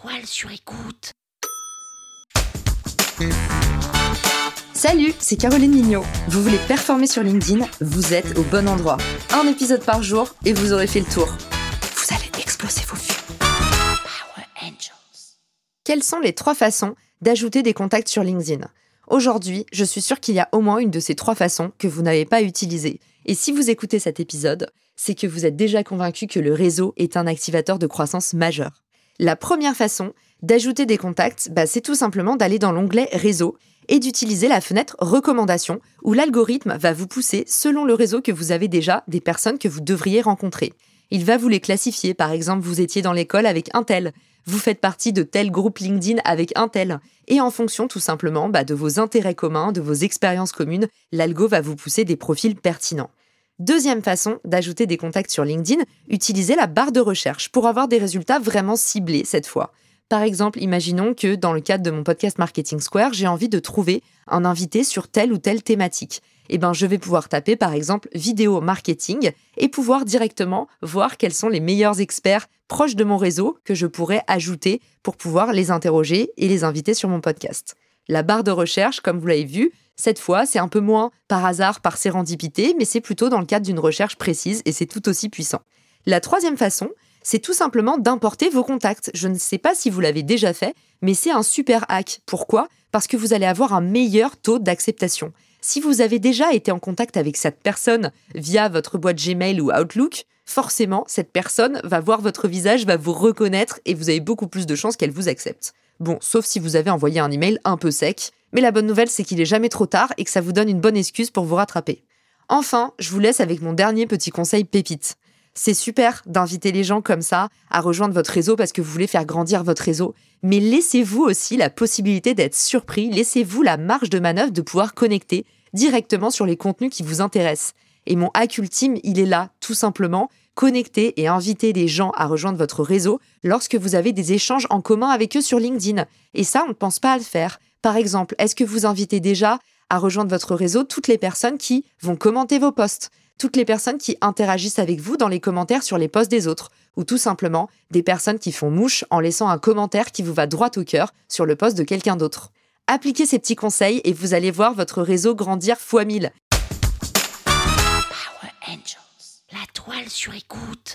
toile sur écoute. Salut, c'est Caroline Mignot. Vous voulez performer sur LinkedIn Vous êtes au bon endroit. Un épisode par jour et vous aurez fait le tour. Vous allez exploser vos vues. Power Angels. Quelles sont les trois façons d'ajouter des contacts sur LinkedIn? Aujourd'hui, je suis sûre qu'il y a au moins une de ces trois façons que vous n'avez pas utilisées. Et si vous écoutez cet épisode, c'est que vous êtes déjà convaincu que le réseau est un activateur de croissance majeur. La première façon d'ajouter des contacts, bah, c'est tout simplement d'aller dans l'onglet Réseau et d'utiliser la fenêtre Recommandations où l'algorithme va vous pousser, selon le réseau que vous avez déjà, des personnes que vous devriez rencontrer. Il va vous les classifier, par exemple, vous étiez dans l'école avec un tel, vous faites partie de tel groupe LinkedIn avec un tel, et en fonction tout simplement bah, de vos intérêts communs, de vos expériences communes, l'algo va vous pousser des profils pertinents. Deuxième façon d'ajouter des contacts sur LinkedIn, utilisez la barre de recherche pour avoir des résultats vraiment ciblés cette fois. Par exemple, imaginons que dans le cadre de mon podcast Marketing Square, j'ai envie de trouver un invité sur telle ou telle thématique. Eh ben, je vais pouvoir taper par exemple vidéo marketing et pouvoir directement voir quels sont les meilleurs experts proches de mon réseau que je pourrais ajouter pour pouvoir les interroger et les inviter sur mon podcast. La barre de recherche, comme vous l'avez vu, cette fois, c'est un peu moins par hasard, par sérendipité, mais c'est plutôt dans le cadre d'une recherche précise et c'est tout aussi puissant. La troisième façon, c'est tout simplement d'importer vos contacts. Je ne sais pas si vous l'avez déjà fait, mais c'est un super hack. Pourquoi? Parce que vous allez avoir un meilleur taux d'acceptation. Si vous avez déjà été en contact avec cette personne via votre boîte Gmail ou Outlook, forcément, cette personne va voir votre visage, va vous reconnaître et vous avez beaucoup plus de chances qu'elle vous accepte. Bon, sauf si vous avez envoyé un email un peu sec, mais la bonne nouvelle, c'est qu'il est jamais trop tard et que ça vous donne une bonne excuse pour vous rattraper. Enfin, je vous laisse avec mon dernier petit conseil pépite. C'est super d'inviter les gens comme ça à rejoindre votre réseau parce que vous voulez faire grandir votre réseau, mais laissez-vous aussi la possibilité d'être surpris, laissez-vous la marge de manœuvre de pouvoir connecter directement sur les contenus qui vous intéressent. Et mon hack ultime, il est là, tout simplement, connecter et inviter les gens à rejoindre votre réseau lorsque vous avez des échanges en commun avec eux sur LinkedIn. Et ça, on ne pense pas à le faire. Par exemple, est-ce que vous invitez déjà à rejoindre votre réseau toutes les personnes qui vont commenter vos posts, toutes les personnes qui interagissent avec vous dans les commentaires sur les posts des autres, ou tout simplement des personnes qui font mouche en laissant un commentaire qui vous va droit au cœur sur le post de quelqu'un d'autre? Appliquez ces petits conseils et vous allez voir votre réseau grandir fois 1000. Sur écoute.